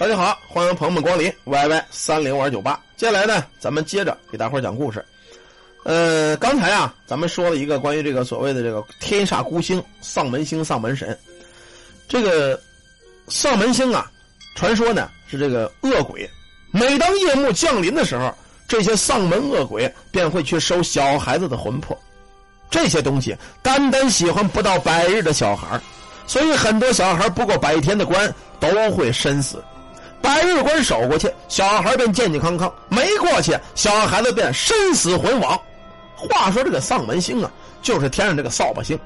大家好，欢迎朋友们光临 YY 三零五二九八。接下来呢，咱们接着给大伙讲故事。呃，刚才啊，咱们说了一个关于这个所谓的这个天煞孤星丧门星、丧门神。这个丧门星啊，传说呢是这个恶鬼。每当夜幕降临的时候，这些丧门恶鬼便会去收小孩子的魂魄。这些东西单单喜欢不到百日的小孩，所以很多小孩不过百天的关都会身死。百日关守过去，小孩便健健康康；没过去，小孩子便身死魂亡。话说这个丧门星啊，就是天上这个扫把星，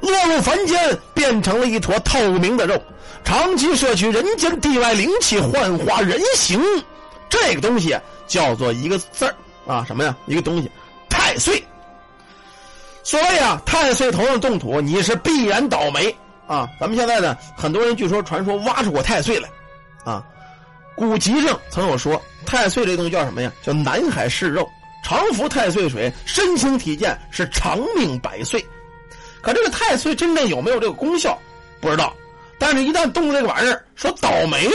落入凡间变成了一坨透明的肉，长期摄取人间地外灵气，幻化人形。这个东西叫做一个字儿啊，什么呀？一个东西，太岁。所谓啊，太岁头上动土，你是必然倒霉啊！咱们现在呢，很多人据说传说挖出过太岁来，啊。古籍上曾有说，太岁这东西叫什么呀？叫南海市肉，常服太岁水，身轻体健，是长命百岁。可这个太岁真正有没有这个功效，不知道。但是，一旦动这个玩意儿，说倒霉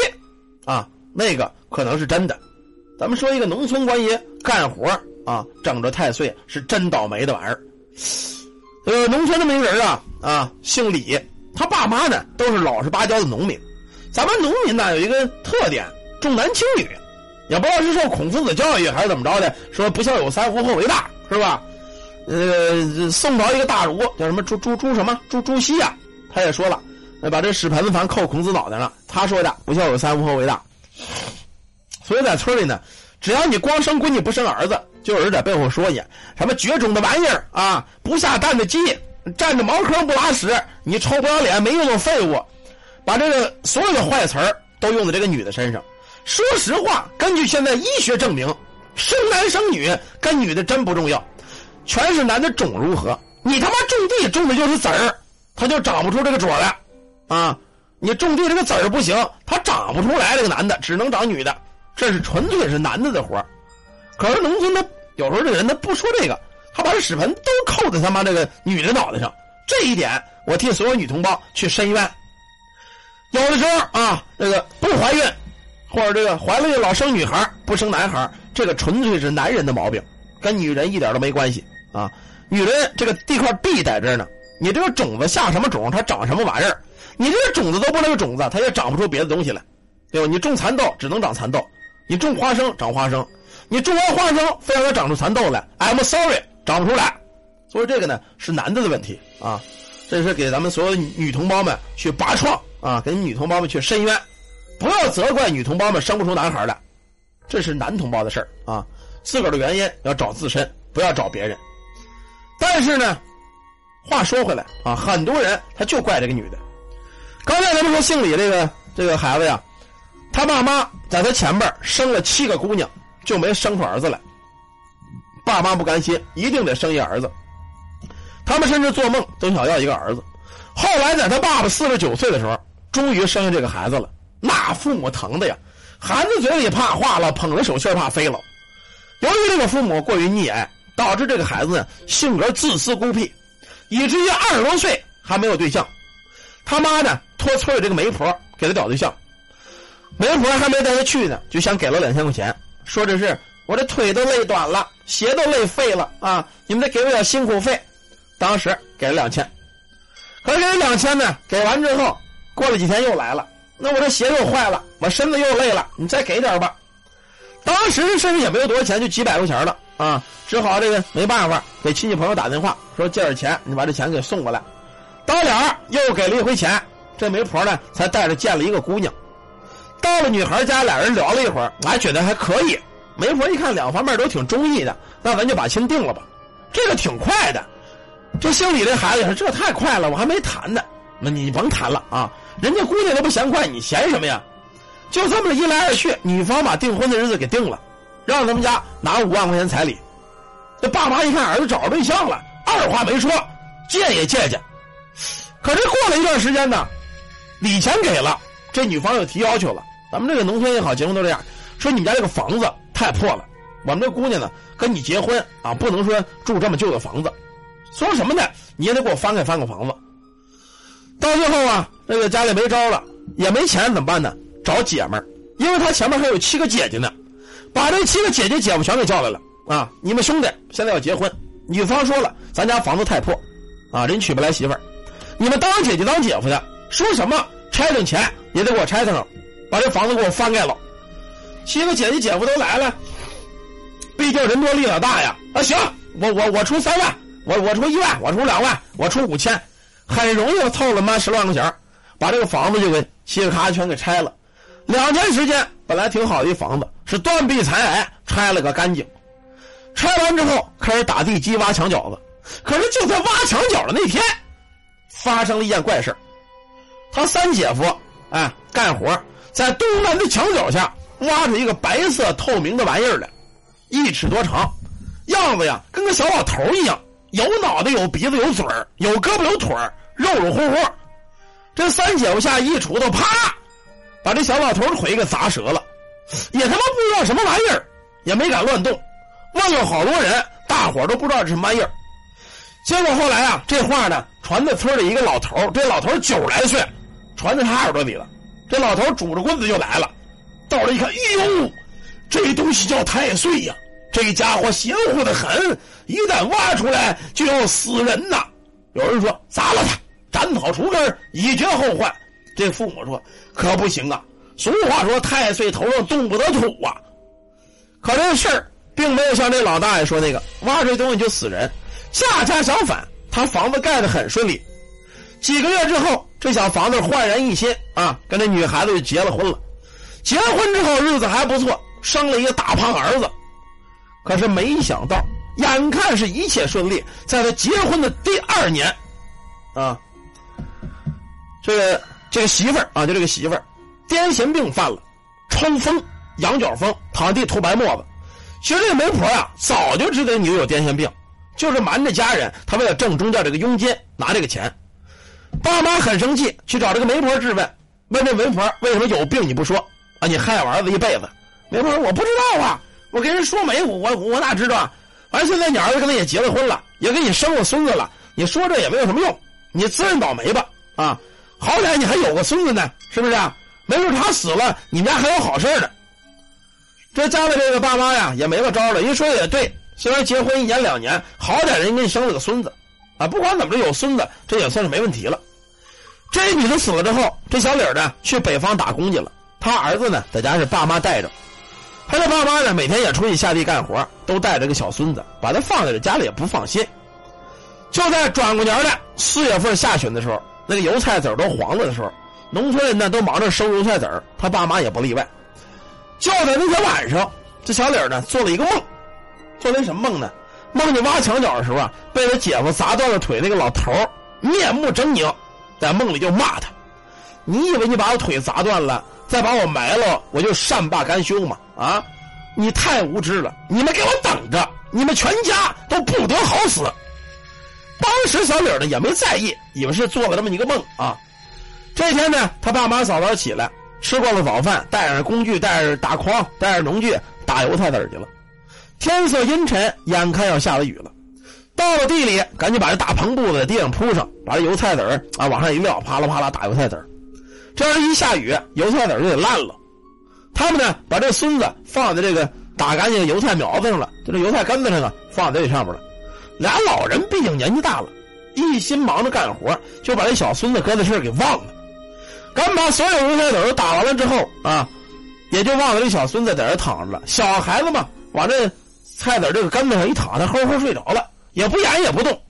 啊，那个可能是真的。咱们说一个农村官爷干活啊，整着太岁是真倒霉的玩意儿。呃，农村这么一个人啊，啊，姓李，他爸妈呢都是老实巴交的农民。咱们农民呢有一个特点。重男轻女，也不知道是受孔夫子教育还是怎么着的，说不孝有三，无后为大，是吧？呃，宋朝一个大儒叫什么朱朱朱什么朱朱熹呀，他也说了，把这屎盆子反扣孔子脑袋上。他说的不孝有三，无后为大。所以在村里呢，只要你光生闺女不生儿子，就有人在背后说你什么绝种的玩意儿啊，不下蛋的鸡，占着茅坑不拉屎，你臭不要脸，没用的废物，把这个所有的坏词儿都用在这个女的身上。说实话，根据现在医学证明，生男生女跟女的真不重要，全是男的种如何。你他妈种地种的就是籽儿，他就长不出这个种来，啊！你种地这个籽儿不行，他长不出来。这个男的只能长女的，这是纯粹是男的的活可是农村他有时候这人他不说这个，他把屎盆都扣在他妈这个女的脑袋上。这一点，我替所有女同胞去申冤。有的时候啊，这个不怀孕。或者这个怀了孕老生女孩不生男孩这个纯粹是男人的毛病，跟女人一点都没关系啊！女人这个地块地在这呢，你这个种子下什么种，它长什么玩意儿？你这个种子都不能种子，它也长不出别的东西来，对吧？你种蚕豆只能长蚕豆，你种花生长花生，你种完花生非让它长出蚕豆来，I'm sorry，长不出来。所以这个呢是男的的问题啊！这是给咱们所有女同胞们去拔创啊，给女同胞们去伸冤。不要责怪女同胞们生不出男孩来，这是男同胞的事儿啊！自个儿的原因要找自身，不要找别人。但是呢，话说回来啊，很多人他就怪这个女的。刚才咱们说姓李这个这个孩子呀，他爸妈在他前边生了七个姑娘，就没生出儿子来。爸妈不甘心，一定得生一儿子。他们甚至做梦都想要一个儿子。后来在他爸爸四十九岁的时候，终于生下这个孩子了。那父母疼的呀，含在嘴里怕化了，捧着手心怕飞了。由于这个父母过于溺爱，导致这个孩子性格自私孤僻，以至于二十多岁还没有对象。他妈呢托村里这个媒婆给他找对象，媒婆还没带他去呢，就想给了两千块钱，说这是我这腿都累短了，鞋都累废了啊，你们得给我点辛苦费。当时给了两千，可是这两千呢给完之后，过了几天又来了。那我这鞋又坏了，我身子又累了，你再给点吧。当时身上也没有多少钱，就几百块钱了啊，只好这个没办法，给亲戚朋友打电话说借点钱，你把这钱给送过来。到了又给了一回钱，这媒婆呢才带着见了一个姑娘。到了女孩家，俩人聊了一会儿，还觉得还可以。媒婆一看两方面都挺中意的，那咱就把亲定了吧。这个挺快的，这姓李这孩子也是这太快了，我还没谈呢。那你甭谈了啊。人家姑娘都不嫌快，你嫌什么呀？就这么一来二去，女方把订婚的日子给定了，让他们家拿五万块钱彩礼。这爸妈一看儿子找着对象了，二话没说，借也借借。可是过了一段时间呢，礼钱给了，这女方又提要求了。咱们这个农村也好，结婚都这样，说你们家这个房子太破了，我们这姑娘呢跟你结婚啊，不能说住这么旧的房子。说什么呢？你也得给我翻盖翻个房子。到最后啊，这个家里没招了，也没钱，怎么办呢？找姐们儿，因为他前面还有七个姐姐呢，把这七个姐姐姐夫全给叫来了啊！你们兄弟现在要结婚，女方说了，咱家房子太破，啊，人娶不来媳妇儿，你们当姐姐当姐夫的，说什么拆点钱也得给我拆上，把这房子给我翻盖了。七个姐姐姐夫都来了，毕竟人多力量大呀！啊，行，我我我出三万，我我出一万，我出两万，我出五千，很容易凑了妈十万块钱，把这个房子就给嘁哩咔全给拆了。两年时间，本来挺好的一房子，是断壁残垣，拆了个干净。拆完之后，开始打地基、挖墙角子。可是就在挖墙角的那天，发生了一件怪事他三姐夫哎干活，在东南的墙角下挖出一个白色透明的玩意儿来，一尺多长，样子呀跟个小老头一样，有脑袋、有鼻子、有嘴儿，有胳膊、有腿儿，肉肉乎乎。这三姐夫下一锄头，啪！把这小老头腿给砸折了，也他妈不知道什么玩意儿，也没敢乱动。问了好多人，大伙都不知道是什么玩意儿。结果后来啊，这话呢传到村里一个老头这老头九十来岁，传到他耳朵里了。这老头拄着棍子就来了，到了一看，哎呦，这东西叫太岁呀！这家伙邪乎的很，一旦挖出来就要死人呐。有人说砸了他，斩草除根，以绝后患。这父母说：“可不行啊！俗话说，太岁头上动不得土啊。可这事儿并没有像这老大爷说那个挖这东西就死人，恰恰相反，他房子盖得很顺利。几个月之后，这小房子焕然一新啊，跟这女孩子就结了婚了。结婚之后日子还不错，生了一个大胖儿子。可是没想到，眼看是一切顺利，在他结婚的第二年，啊，这个。”这个媳妇儿啊，就这个媳妇儿，癫痫病犯了，抽风、羊角风，躺地吐白沫子。其实这个媒婆呀，早就知道女有癫痫病，就是瞒着家人，她为了挣中间这个佣金拿这个钱。爸妈很生气，去找这个媒婆质问，问这媒婆为什么有病你不说啊？你害我儿子一辈子。媒婆说我不知道啊，我跟人说媒，我我我哪知道啊？反正现在你儿子跟他也结了婚了，也给你生了孙子了，你说这也没有什么用，你自认倒霉吧啊！好歹你还有个孙子呢，是不是啊？没准他死了，你们家还有好事呢。这家里这个爸妈呀，也没了招了。一说也对，虽然结婚一年两年，好歹人给你生了个孙子，啊，不管怎么着有孙子，这也算是没问题了。这女的死了之后，这小李呢去北方打工去了，他儿子呢在家是爸妈带着，他的爸妈呢每天也出去下地干活，都带着个小孙子，把他放在这家里也不放心。就在转过年的四月份下旬的时候。那个油菜籽都黄了的时候，农村人呢都忙着收油菜籽他爸妈也不例外。就在那天晚上，这小李呢做了一个梦，做了一什么梦呢？梦见挖墙角的时候啊，被他姐夫砸断了腿那个老头面目狰狞，在梦里就骂他：“你以为你把我腿砸断了，再把我埋了，我就善罢甘休嘛？啊，你太无知了！你们给我等着，你们全家都不得好死！”当时小李呢也没在意，以为是做了这么一个梦啊。这天呢，他爸妈早早起来，吃过了早饭，带着工具，带着大筐，带着农具，打油菜籽去了。天色阴沉，眼看要下了雨了。到了地里，赶紧把这大棚布在地上铺上，把这油菜籽啊往上一撂，啪啦啪啦打油菜籽这样一下雨，油菜籽就得烂了。他们呢，把这孙子放在这个打干净的油菜苗子上了，就这油菜根子上啊，放在这上面了。俩老人毕竟年纪大了，一心忙着干活，就把这小孙子搁在这儿给忘了。刚把所有油菜籽都打完了之后啊，也就忘了这小孙子在这躺着了。小孩子嘛，往这菜籽这个根子上一躺，他呼呼睡着了，也不演也不动。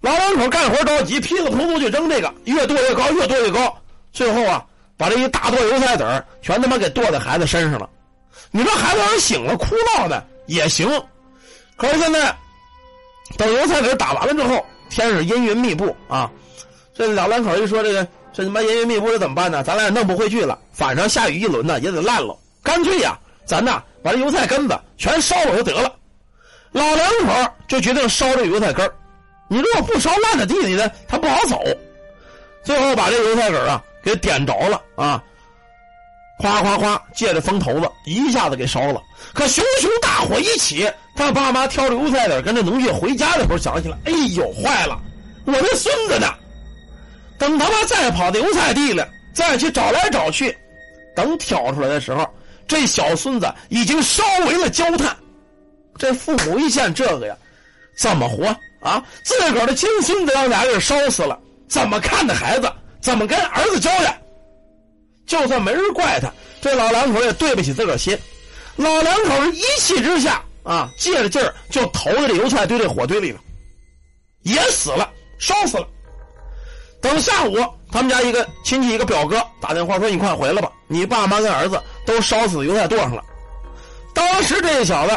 老两口干活着急，噼里扑噜就扔这个，越剁越高，越剁越高。最后啊，把这一大垛油菜籽全他妈给剁在孩子身上了。你说孩子要是醒了哭闹的也行，可是现在。等油菜籽打完了之后，天是阴云密布啊！这老两口一说这个，这他妈阴云密布，这怎么办呢？咱俩也弄不回去了，反正下雨一轮呢，也得烂了。干脆呀，咱呐把这油菜根子全烧了就得了。老两口就决定烧这油菜根你如果不烧烂在地里呢，它不好走。最后把这油菜根啊给点着了啊！夸夸夸，借着风头子一下子给烧了。可熊熊大火一起，他爸妈挑着油菜籽跟着农具回家的时候，想起来，哎呦，坏了，我那孙子呢？等他妈再跑到油菜地了，再去找来找去，等挑出来的时候，这小孙子已经烧为了焦炭。这父母一见这个呀，怎么活啊？自个儿的亲孙子让俩人烧死了，怎么看的孩子？怎么跟儿子交代？就算没人怪他，这老两口也对不起自个儿心。老两口一气之下啊，借着劲儿就投在这油菜堆这火堆里了，也死了，烧死了。等下午，他们家一个亲戚一个表哥打电话说：“你快回来吧，你爸妈跟儿子都烧死油菜垛上了。”当时这小子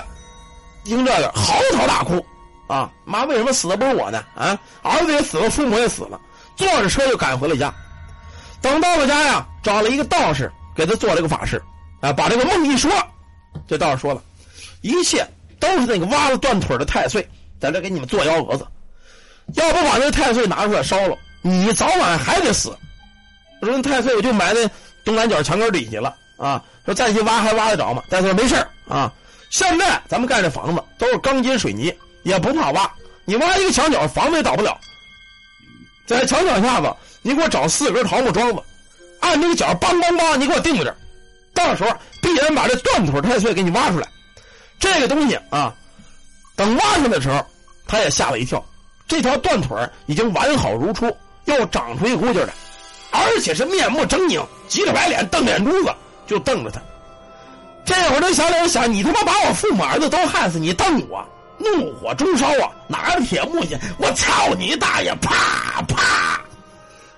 听这个嚎啕大哭啊！妈，为什么死的不是我呢？啊，儿子也死了，父母也死了，坐着车就赶回了家。等到了家呀，找了一个道士给他做了个法事，啊，把这个梦一说。这道士说了，一切都是那个挖了断腿的太岁在这给你们做幺蛾子，要不把那太岁拿出来烧了，你早晚还得死。说那太岁我就埋在东南角墙根底下了啊，说再去挖还挖得着吗？但是没事啊，现在咱们盖这房子都是钢筋水泥，也不怕挖，你挖一个墙角，房子也倒不了。在墙角下子，你给我找四根桃木桩子，按那个角梆梆梆，你给我定着。到时候必然把这断腿太岁给你挖出来，这个东西啊，等挖出来的时候，他也吓了一跳。这条断腿已经完好如初，又长出一股劲来，而且是面目狰狞，急着白脸，瞪眼珠子，就瞪着他。这会儿这小脸想：你他妈把我父母儿子都害死，你瞪我，怒火中烧啊！拿着铁木剑，我操你大爷！啪啪，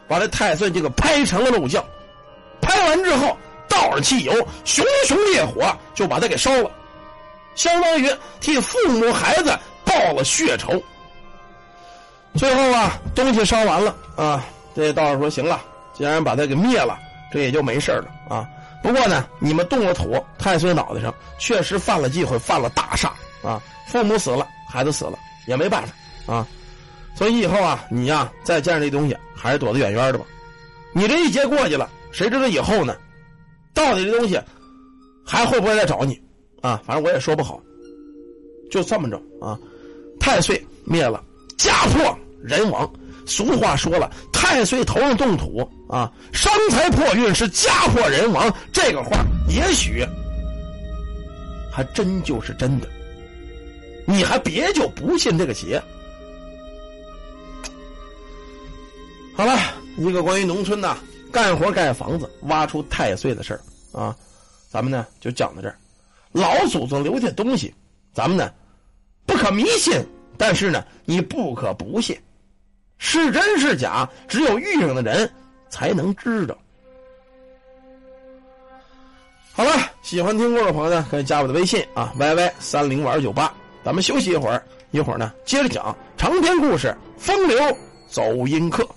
把这太岁就给拍成了肉酱。拍完之后。倒上汽油，熊熊烈火就把他给烧了，相当于替父母孩子报了血仇。最后啊，东西烧完了啊，这道士说：“行了，既然把他给灭了，这也就没事了啊。不过呢，你们动了土，太岁脑袋上确实犯了忌讳，犯了大煞啊。父母死了，孩子死了，也没办法啊。所以以后啊，你呀再见着这东西，还是躲得远远的吧。你这一劫过去了，谁知道以后呢？”到底这东西还会不会再找你啊？反正我也说不好，就这么着啊。太岁灭了，家破人亡。俗话说了，太岁头上动土啊，伤财破运是家破人亡。这个话也许还真就是真的，你还别就不信这个邪。好了，一个关于农村的。干活盖房子，挖出太岁的事儿啊，咱们呢就讲到这儿。老祖宗留下东西，咱们呢不可迷信，但是呢你不可不信。是真是假，只有遇上的人才能知道。好了，喜欢听故事的朋友呢，可以加我的微信啊，y y 三零五二九八。咱们休息一会儿一会儿呢接着讲长篇故事风流走音客。